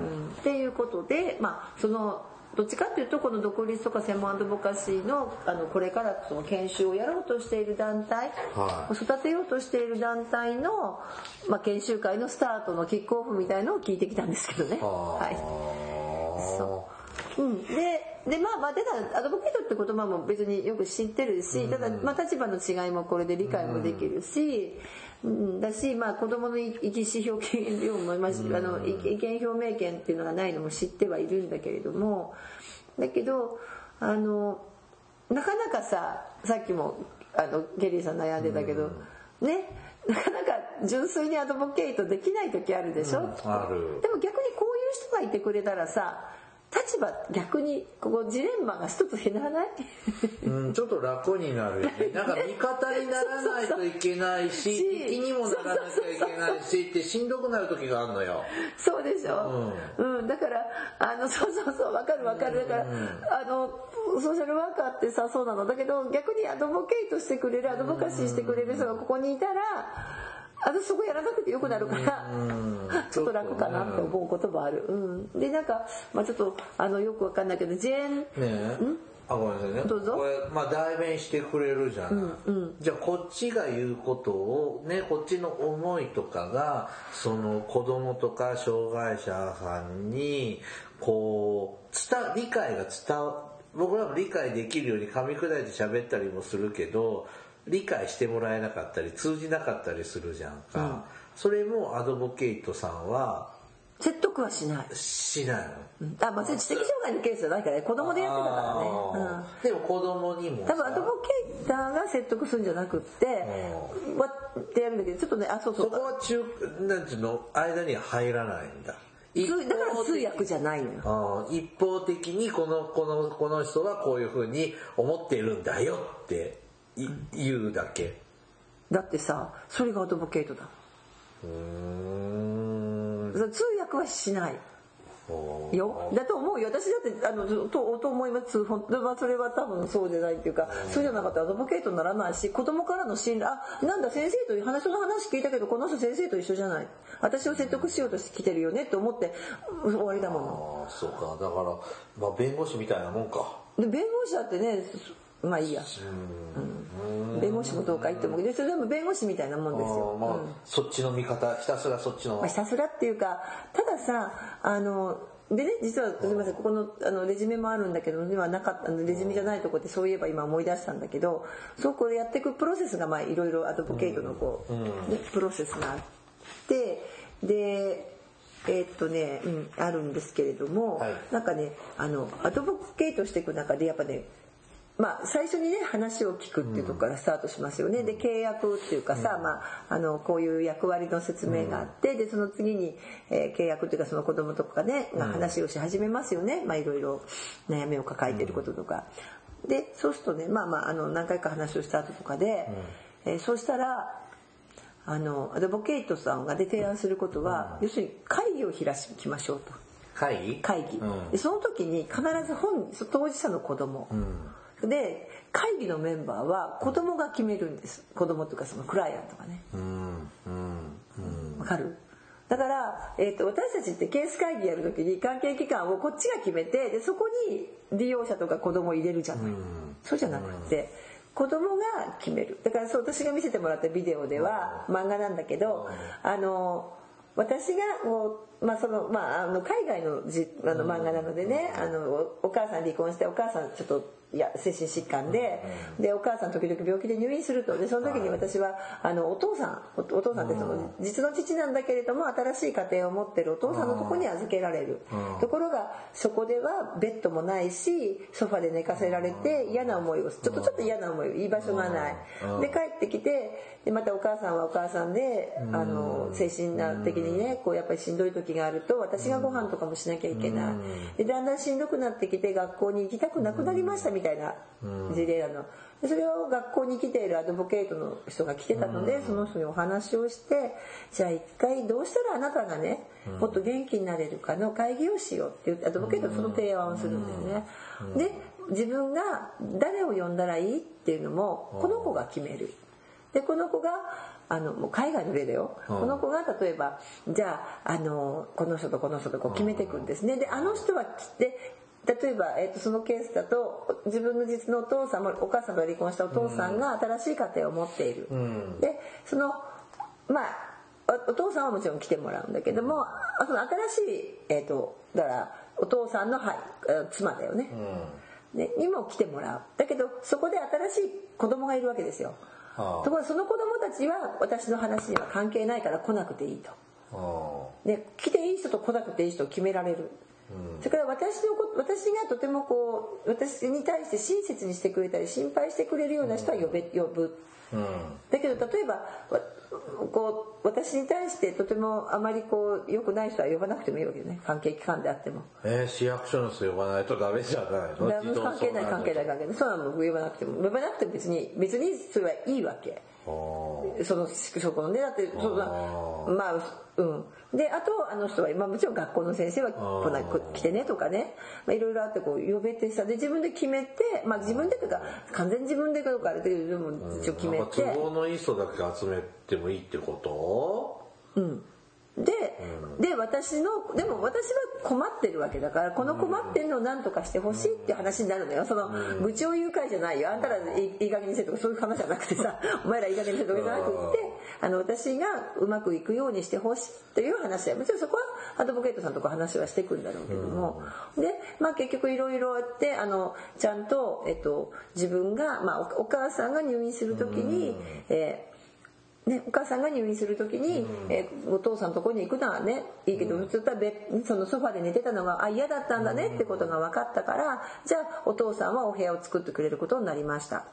うん、っていうことでまあそのどっちかっていうとこの独立とか専門アドボカシーのあのこれからその研修をやろうとしている団体、は育てようとしている団体の、まあ、研修会のスタートのキックオフみたいのを聞いてきたんですけどね。はい。そううん、ででまあまあただアドボケートって言葉も別によく知ってるし、ただまあ立場の違いもこれで理解もできるし、うん、だしまあ子供の意思表権量も、まあ、あの意意見表明権っていうのがないのも知ってはいるんだけれどもだけどあのなかなかささっきもあのケリーさん悩んでたけど、ねなかなか純粋にアドボケイトできない時あるでしょ、うん。ある。でも逆にこういう人がいてくれたらさ立場逆にここジレンマが一つ減らない？うん、ちょっと楽になるよね。[laughs] なんか味方にならないといけないし、し敵にもならなきゃいけないしってしんどくなる時があるのよ。そうでしょ、うん。だからあのそうそうそうわかるわかる。だから、あのソーシャルワーカーってさそうなの。だけど逆にアドボケイトしてくれるアドボカシーしてくれる人がここにいたら私そこやらなくてよくなるから、[laughs] ちょっと楽かなって思うこともある、うん、でなんか、まあ、ちょっとあのよくわかんないけどジェーン？ねえ。あ、ごめんなさいね。どうぞ。これ、まあ代弁してくれるじゃない。じゃあこっちが言うことを、ね、こっちの思いとかが、その子供とか障害者さんに、こう、伝、理解が伝わ、僕らも理解できるように噛み砕いて喋ったりもするけど、理解してもらえなかったり、通じなかったりするじゃんか。それもアドボケイトさんは説得はしない、しないの？うん。あまあ、知的障害のケースじゃないからね。子供でやってたからね、うん。でも子供にもさ。多分アドボケーターが説得するんじゃなくってわってやるんだけどちょっとねあそうそそうこは中なんていうの？間には入らないんだ。だから方通訳じゃないのよ。一方的にこのこのこの人はこういうふうに思っているんだよってい言うだけ。だってさそれがアドボケートだ。うーん。通訳はしない。よ。だと思うよ。私だってあのとと思います。本当はそれは多分そうじゃないっていうかそうじゃなかったらアドボケートにならないし子供からの信頼あなんだ先生と話の話聞いたけどこの人先生と一緒じゃない。私を説得しようとしてきてるよねって思ってうん終わりだもの。あーそうか。だから、まあ、弁護士みたいなもんか。で弁護士だってねまあいいや、うん。弁護士もどうか言っても。でそれでも弁護士みたいなもんですよ、まあ、うん。そっちの見方ひたすらそっちの、まあ、ひたすらっていうかたださあのでね実はすみませんここのあのレジュメもあるんだけど今なかったレジュメじゃないとこってそういえば今思い出したんだけどそうこうやっていくプロセスがまあいろいろアドボケイトのこう、ねプロセスがあってでえーっとね、うん、あるんですけれども、はい。なんかねあのアドボケイトしていく中でやっぱねまあ、最初にね話を聞くっていうところからスタートしますよね、で契約っていうかさ、まあ、あのこういう役割の説明があって、でその次に、えー契約っていうかその子供とかねが話をし始めますよね、まあ、いろいろ悩みを抱えていることとか、でそうするとねまあまああの何回か話をした後とかで、えーそうしたらあのアドボケイトさんがで提案することは、要するに会議を開きましょうと。会議？会議、その時に必ず本当事者の子供、で会議のメンバーは子供が決めるんです。子供とかそのクライアントがね。わかる？だから、えー、と私たちってケース会議やる時に関係機関をこっちが決めてでそこに利用者とか子供を入れるじゃない、そうじゃなくて子供が決める。だからそう私が見せてもらったビデオでは漫画なんだけどあの私がもう、まあそのまあ、あの海外のじあの漫画なのでねあのおお母さん離婚してお母さんちょっといや精神疾患ででお母さん時々病気で入院すると。でその時に私はあのお父さんおお父さんってその実の父なんだけれども新しい家庭を持ってるお父さんのとこに預けられる。ところがそこではベッドもないしソファで寝かせられて嫌な思いをちょっとちょっと嫌な思いを居場所がない。で帰ってきてでまたお母さんはお母さんであの精神的にねこうやっぱりしんどい時があると私がご飯とかもしなきゃいけない。でだんだんしんどくなってきて学校に行きたくなくなりましたみたいな事例なの。でそれを学校に来ているアドボケイトの人が来てたのでその人にお話をしてじゃあ一回どうしたらあなたがねもっと元気になれるかの会議をしようって言ってアドボケイトはその提案をするんだよね。で自分が誰を呼んだらいいっていうのもこの子が決めるでこの子があのもう海外の例だよ、うん。この子が例えばじゃああのこの人とこの人とこう決めていくんですね。であの人はで例えば、えー、とそのケースだと自分の実のお父さんもお母さんと離婚したお父さんが新しい家庭を持っている、ん。でそのまあおお父さんはもちろん来てもらうんだけどもあその新しい、えー、とだからお父さんの、はい、え妻だよね、ねにも来てもらう。だけどそこで新しい子供がいるわけですよところがその子供たちは私の話には関係ないから来なくていいと。あ。で来ていい人と来なくていい人を決められる、それから私のこ私がとてもこう私に対して親切にしてくれたり心配してくれるような人は呼べ呼ぶ。ーうんだけど例えばわこう私に対してとてもあまりこう良くない人は呼ばなくてもいいわけよね。関係機関であっても。えー、市役所の人呼ばないとダメじゃないの？関係ない関係ない関係ない。そうなの。呼ばなくても。呼ばなくても別に別にそれはいいわけそのそこのねだってそんなあまあうん。であとあの人は今もちろん学校の先生は来なく来てねとかね。まあいろいろあってこう呼べてさで自分で決めてまあ自分でというか完全に自分でかどうかあれだけどでも一応決めなんかて都合のいい人だけ集めてもいいってこと？でで私のでも私は困ってるわけだからこの困ってるのを何とかしてほしいって話になるのよ。その愚痴を言う会じゃないよ。あんたらいいいい加減にせとかそういう話じゃなくてさ [laughs] お前らいい加減にせとかじゃなくってあの私がうまくいくようにしてほしいという話はもちろんそこはアドボケイトさんとか話はしていくんだろうけども。でまあ結局いろいろあってあのちゃんと、えっと、自分が、まあ、おお母さんが入院する時に、えーね、お母さんが入院する時に、えーお父さんのところに行くのはねいいけど普通はベッそのソファで寝てたのがあ嫌だったんだねってことが分かったからじゃあお父さんはお部屋を作ってくれることになりました、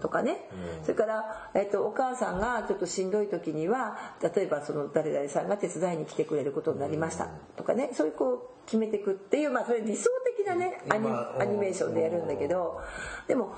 とかね、それから、えっとお母さんがちょっとしんどい時には例えばその誰々さんが手伝いに来てくれることになりました、とかね。そういうこう決めていくっていうまあそれ理想的なねアニ今アニメーションでやるんだけどでも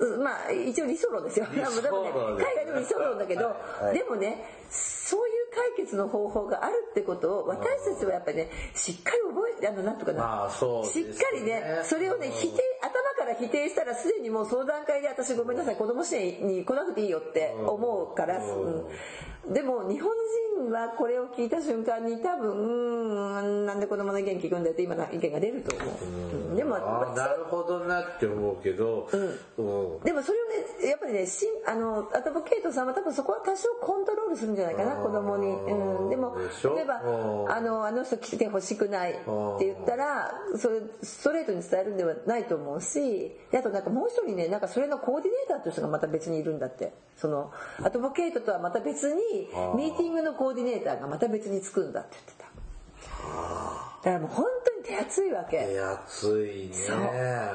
うまあ一応理想論ですよ。でもね。海外でも理想論だけど、でもねそういう解決の方法があるってことを私たちはやっぱりねしっかり覚えてあのなんとかな、しっかりねそれをね否定頭から否定したらすでにもうその段階で私ごめんなさい子供支援に来なくていいよって思うから、うん。でも日本人はこれを聞いた瞬間に多分うんなんで子供の意見聞くんだよって今の意見が出ると思う、うん。でもなるほどなって思うけど、うん。でもそれをねやっぱりねしんあのアドボケイトさんは多分そこは多少コントロールするんじゃないかな子供に、うん、でも例えばうん。あのあの人来てほしくないって言ったらそれストレートに伝えるんではないと思うしであとなんかもう一人ねなんかそれのコーディネーターという人がまた別にいるんだって。そのアドボケイトとはまた別にミーティングのコーディネーターがまた別につくんだって言ってた。だからもう本当に手厚いわけ。手厚いね。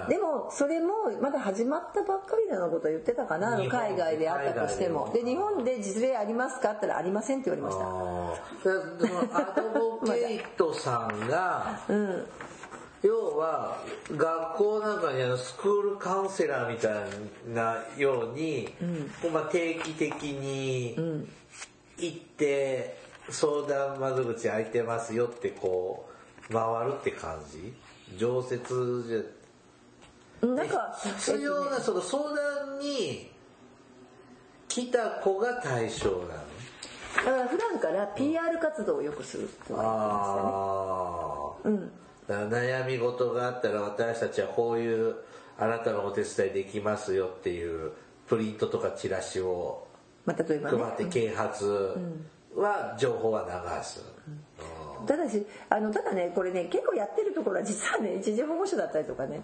でもそれもまだ始まったばっかりなのこと言ってたかな。海外であったとしても。でで日本で実例ありますかって言ったらありませんって言われましたアドボケイトさんが、うん。要は学校なんかにあのスクールカウンセラーみたいなように、こうまあ、定期的に行って相談窓口開いてますよってこう回るって感じ？常設じゃ。なんか必要なその相談に来た子が対象なの？だから普段から PR 活動をよくするとはああ、うん、だから悩み事があったら私たちはこういうあなたのお手伝いできますよっていうプリントとかチラシをまあ、例えば、ね、配って啓発は情報は流す、うん、ただしあのただねこれね結構やってるところは実はね一時保護所だったりとかね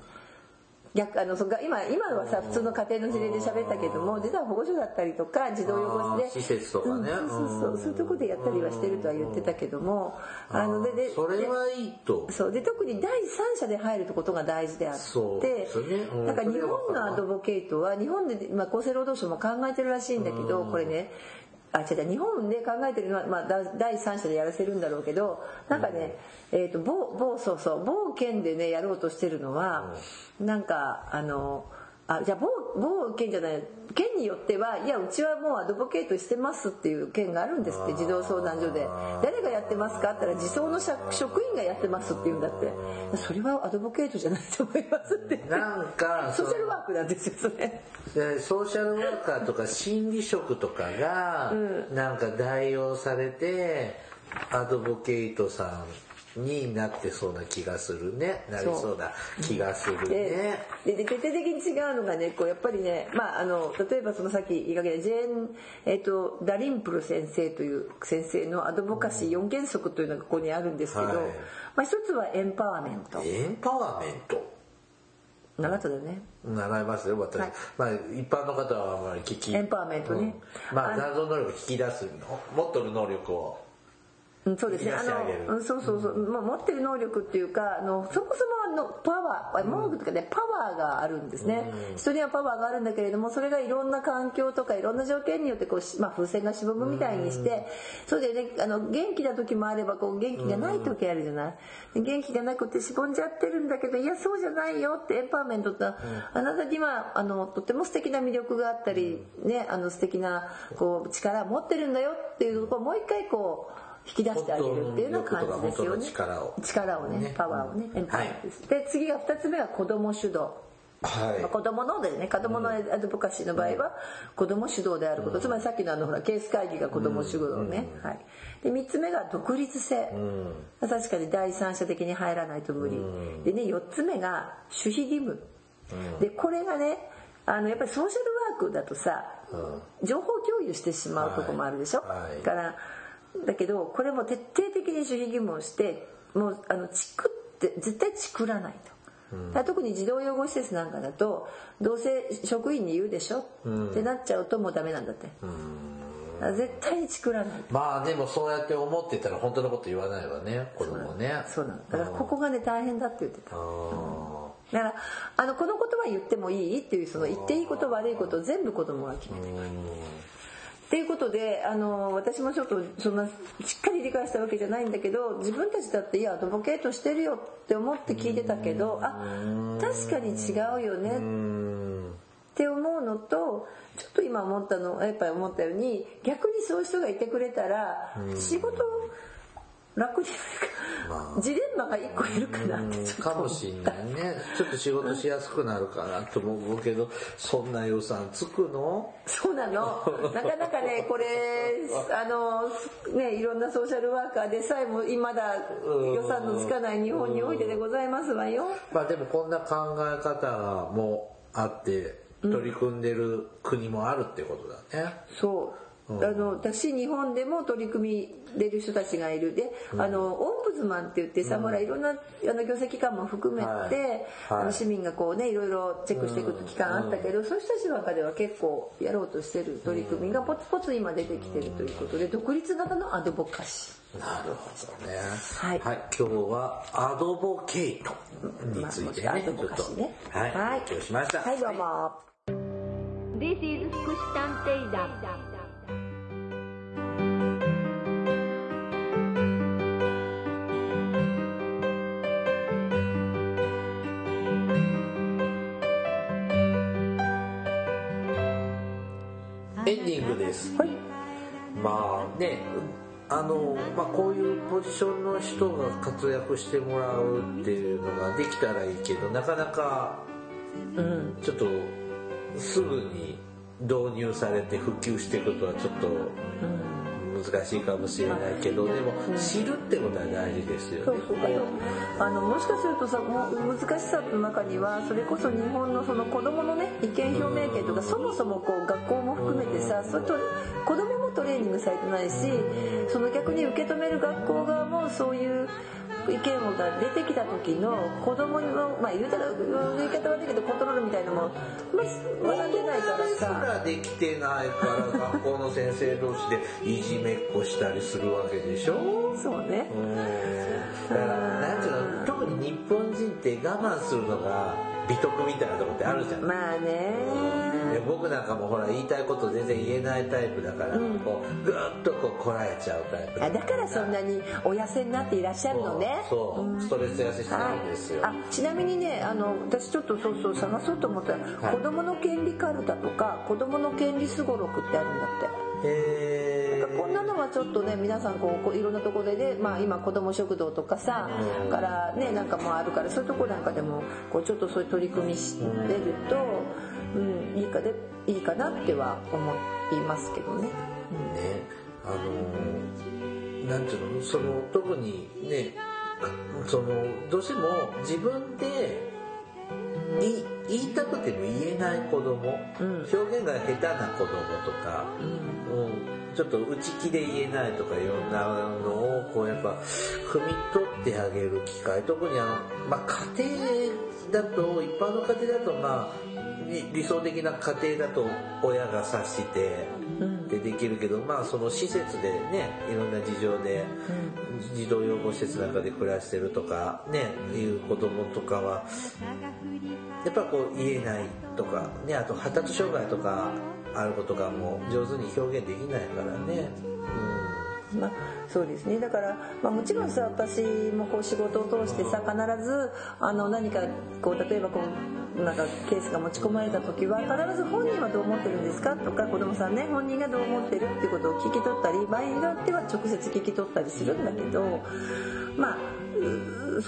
逆あのそ今今はさ普通の家庭の事例で喋ったけども実は保護所だったりとか児童養護施で施設とかね、うん、そうそうそういうとこでやったりはしてるとは言ってたけどもあのででそれはいいと。そうで特に第三者で入ることが大事であってそうね、うん、だから日本のアドボケイトは日本で、まあ、厚生労働省も考えてるらしいんだけどこれねあ違う日本で考えてるのは、まあ、第三者でやらせるんだろうけどなんかね、うん、えーと、某某そうそう某県でねやろうとしてるのは、うん、なんかあのあじゃあ某某県じゃない県によってはいやうちはもうアドボケートしてますっていう県があるんですって児童相談所で。誰がやってますかって言ったら児相の職員がやってますって言うんだって。それはアドボケートじゃないと思いますって。なんかソーシャルワークなんですよそれ。ソーシャルワーカーとか心理職とかがなんか代用されてアドボケートさんになってそうな気がするね。なりそうな気がするね。でで決定的に違うのがねこうやっぱりね、まあ、あの例えばそのさっき言いかけたジェーン、えーと、ダリンプル先生という先生のアドボカシー4原則というのがここにあるんですけど、はい、まあ、一つはエンパワーメント。エンパワーメント。習っただよね。習いますよ私、はい、まあ一般の方はあまり聞きエンパワーメントね、うん、まあ謎能力引き出すの？持っとる能力を。うん、そうですね。あのそうそうそう、うん、持ってる能力っていうかあのそもそものパワー能力とかねパワーがあるんですね、うん、人にはパワーがあるんだけれどもそれがいろんな環境とかいろんな条件によってこう、まあ、風船がしぼむみたいにして、それでねあの元気な時もあればこう元気がない時あるじゃない、元気がなくてしぼんじゃってるんだけどいやそうじゃないよってエンパワーメントって、あなたにはあのとても素敵な魅力があったり、ねあの素敵なこう力を持ってるんだよっていうところをもう一回こう引き出してあげるっていうような感じですよね。力を。力をね、ね、パワーをね、エンパワーで次が2つ目は子供主導。はい。まあ、子供のでね。子供のアドボカシーの場合は子供主導であること、うん、つまりさっきのあのほらケース会議が子供主導ね、うん、はい、で3つ目が独立性、うん、確かに第三者的に入らないと無理、でね4つ目が守秘義務、でこれがねあのやっぱりソーシャルワークだとさ、情報共有してしまうとこもあるでしょ、はい、からだけどこれも徹底的に守秘義務をしてもうあのチクって絶対チクらないと、うん、特に児童養護施設なんかだとどうせ職員に言うでしょ、うん、ってなっちゃうともうダメなんだって。絶対にチクらない。まあでもそうやって思ってたら本当のこと言わないわね子供ね。そうなんだ。からここがね大変だって言ってた、だからあのこの言葉言ってもいい？っていうその言っていいこと悪いことを全部子供が決めてくるっていうことであの私もちょっとそんなしっかり理解したわけじゃないんだけど自分たちだっていやアドボケートしてるよって思って聞いてたけどあ確かに違うよねって思うのとちょっと今思ったのやっぱり思ったように逆にそういう人がいてくれたら仕事楽にまあ、ジレンマが一個いるかなってかもしんないね。ちょっと仕事しやすくなるかなと思うけどそんな予算つくの？そうなの。[laughs] なかなかねこれあのねいろんなソーシャルワーカーでさえも今だ予算のつかない日本においてでございますわよ。まあでもこんな考え方もあって取り組んでる国もあるってことだね、うん、そうあの私日本でも取り組み出る人たちがいるで、あのオンブズマンって言ってさ、ほらいろんなあの行政機関も含めて、あの市民がこうねいろいろチェックしていく機関あったけど、そういう人たちの中では結構やろうとしてる取り組みがポツポツ今出てきてるということで独立型のアドボカシー。なるほどね。はい。はい、今日はアドボケイトについてね、まあ、ちょっと、ね、はい、はい、勉強しました。はい、どうも。This is 福祉探偵団。エンディングです。はい。まあね、あの、まあこういうポジションの人が活躍してもらうっていうのができたらいいけど、なかなかうんちょっとすぐに導入されて普及していくことはちょっと難しいかもしれないけどでも知るってことは大事ですよね。そうそうだよあのもしかするとさもう難しさの中にはそれこそ日本のその子どものね意見表明権とかそもそもこう学校も含めてさそれと子どももトレーニングされてないしその逆に受け止める学校側もそういう意見が出てきた時の子供のまあ言うたら言い方悪いけどコントロールみたいなのも、まあ、学んでないからすさらできてないから学校の先生同士でいじめっこしたりするわけでしょ？そうね。だからなんていうの特に日本人って我慢するのが美徳みたいなとこってあるじゃん、まあね。で僕なんかもほら言いたいこと全然言えないタイプだから、こうぐーっとこうこらえちゃうタイプあだからそんなにお痩せになっていらっしゃるのね。そうそう。ストレス痩せしてないんですよ、あちなみにねあの私ちょっとそうそう探そうと思ったら、はい。子供の権利カルタとか子供の権利すごろくってあるんだって。へなんかこんなのはちょっとね皆さんこうこういろんなところでね、まあ、今子ども食堂とかさ、うん。からねなんかもあるからそういうところなんかでもこうちょっとそういう取り組みしてると、うん、いいかでいいかなっては思いますけどね。ねあのーなんていうのその特にねそのどうしても自分で言い言いたくても言えない子供、うん。表現が下手な子供とか、うん、ちょっと内気で言えないとかいろんなのをこうやっぱ踏み取ってあげる機会。特にあの、まあ、家庭だと一般の家庭だとまあ理理想的な家庭だと親が察してでできるけどまあその施設でねいろんな事情で児童養護施設なんかで暮らしてるとかねいう子供とかはやっぱこう言えないとかねあと発達障害とかある子とかも上手に表現できないからね。まあ、そうですね。だから、まあ、もちろんさ私もこう仕事を通してさ必ずあの何かこう例えばこうなんかケースが持ち込まれた時は必ず本人はどう思ってるんですか？とか子供さんね本人がどう思ってるってことを聞き取ったり場合によっては直接聞き取ったりするんだけどまあう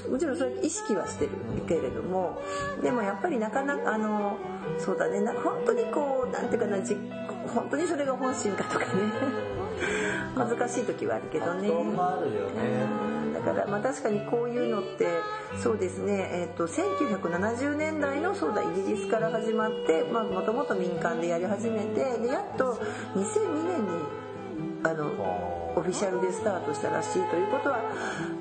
もちろん。それ意識はしてるけれどもでもやっぱりなかなかあのそうだねな本当にこうなん。ていうかなじ本当にそれが本心かとかね難しい時はあるけどね。だからまあ確かにこういうのってそうですね、えっと1970年代のそうだイギリスから始まってもともと民間でやり始めてでやっと2002年にあのオフィシャルでスタートしたらしいということは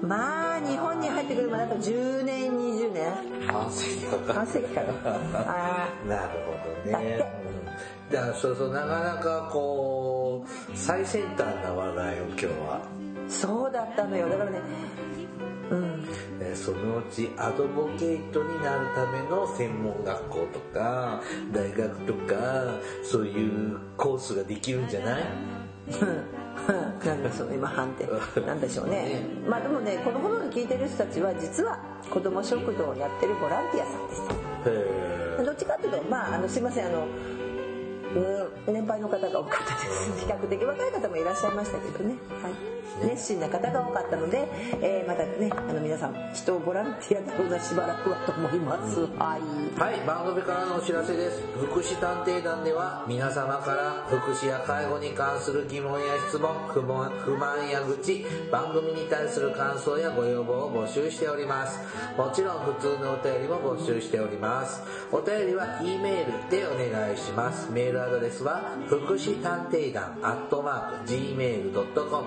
まあ日本に入ってくるまであと10年20年。半世紀かか。半世紀かな。[laughs] あなるほどね。うん、だからそうそうなかなかこう最先端な話題を今日は、ーそうだったのよ。だからねうん。えーそのうちアドボケイトになるための専門学校とか大学とかそういうコースができるんじゃない？[laughs] なんだその今判定。[laughs] なんでしょうね。まあでもねこの頃に聞いてる人たちは実は子ども食堂をやってるボランティアさんです。へどっちかっていうとまああのすいませんあのうん年配の方が多かったです。比較的若い方もいらっしゃいましたけどね、はい、熱心な方が多かったので、えーまたねあの皆さん人をボランティアの方がしばらくはと思いますはいはい、番組からのお知らせです。福祉探偵団では皆様から福祉や介護に関する疑問や質問、不満不満や愚痴、番組に対する感想やご要望を募集しております。もちろん普通のお便りも募集しております。お便りは E メールでお願いします。メールアドレスは福祉探偵団アットマーク Gmail.com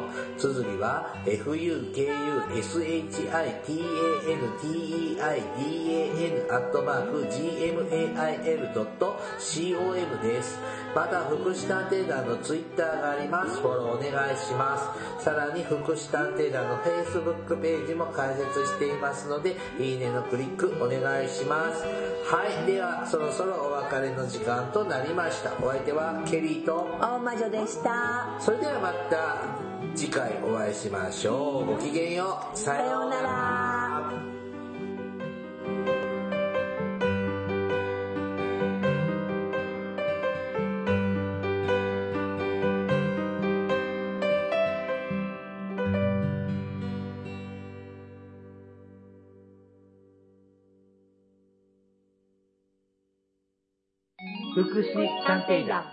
綴りは fukushitanteidan アットマーク gmail.com です。また、福祉探偵団のツイッターがあります。フォローお願いします。さらに、福祉探偵団の Facebook ページも開設していますので、いいねのクリックお願いします。はい。では、そろそろお別れの時間となりました。お相手はケリーと、大魔女でしたそれではまた次回お会いしましょう。ごきげんよう。さようなら福祉探偵団